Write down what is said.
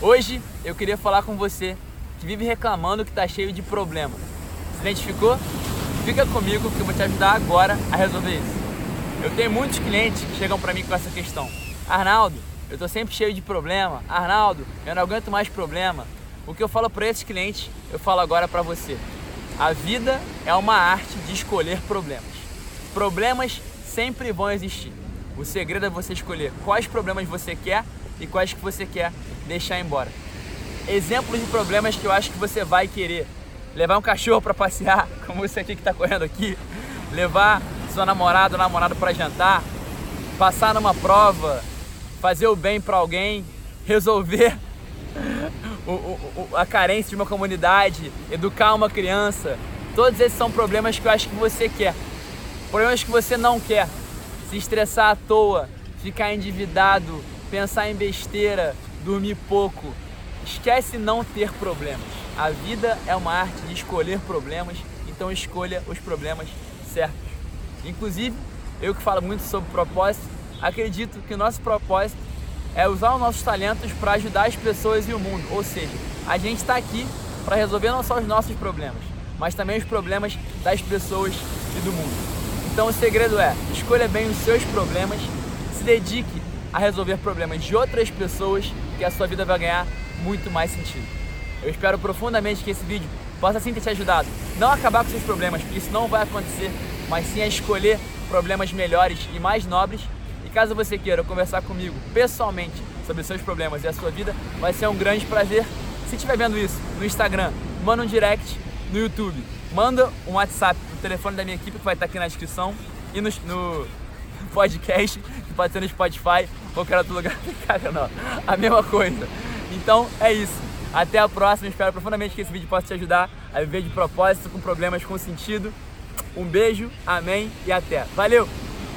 Hoje eu queria falar com você que vive reclamando que está cheio de problema. Se identificou? Fica comigo que eu vou te ajudar agora a resolver isso. Eu tenho muitos clientes que chegam para mim com essa questão. Arnaldo, eu estou sempre cheio de problema. Arnaldo, eu não aguento mais problema. O que eu falo para esses clientes, eu falo agora para você. A vida é uma arte de escolher problemas. Problemas sempre vão existir. O segredo é você escolher quais problemas você quer e quais que você quer deixar embora. Exemplos de problemas que eu acho que você vai querer. Levar um cachorro para passear, como esse aqui que está correndo aqui. Levar sua namorada ou namorado para jantar. Passar numa prova. Fazer o bem para alguém. Resolver o, o, a carência de uma comunidade. Educar uma criança. Todos esses são problemas que eu acho que você quer. Problemas que você não quer. Se estressar à toa, ficar endividado, pensar em besteira, dormir pouco. Esquece não ter problemas. A vida é uma arte de escolher problemas, então escolha os problemas certos. Inclusive, eu que falo muito sobre propósito, acredito que nosso propósito é usar os nossos talentos para ajudar as pessoas e o mundo. Ou seja, a gente está aqui para resolver não só os nossos problemas, mas também os problemas das pessoas e do mundo. Então o segredo é: escolha bem os seus problemas, se dedique a resolver problemas de outras pessoas, que a sua vida vai ganhar muito mais sentido. Eu espero profundamente que esse vídeo possa sim ter te ajudado. Não acabar com seus problemas, porque isso não vai acontecer, mas sim a escolher problemas melhores e mais nobres. E caso você queira conversar comigo pessoalmente sobre seus problemas e a sua vida, vai ser um grande prazer. Se estiver vendo isso no Instagram, manda um direct no YouTube, manda um WhatsApp no telefone da minha equipe que vai estar aqui na descrição e no, no podcast, que pode ser no Spotify, qualquer outro lugar. Cara, não. A mesma coisa. Então é isso. Até a próxima. Espero profundamente que esse vídeo possa te ajudar a viver de propósito, com problemas com sentido. Um beijo, amém e até. Valeu!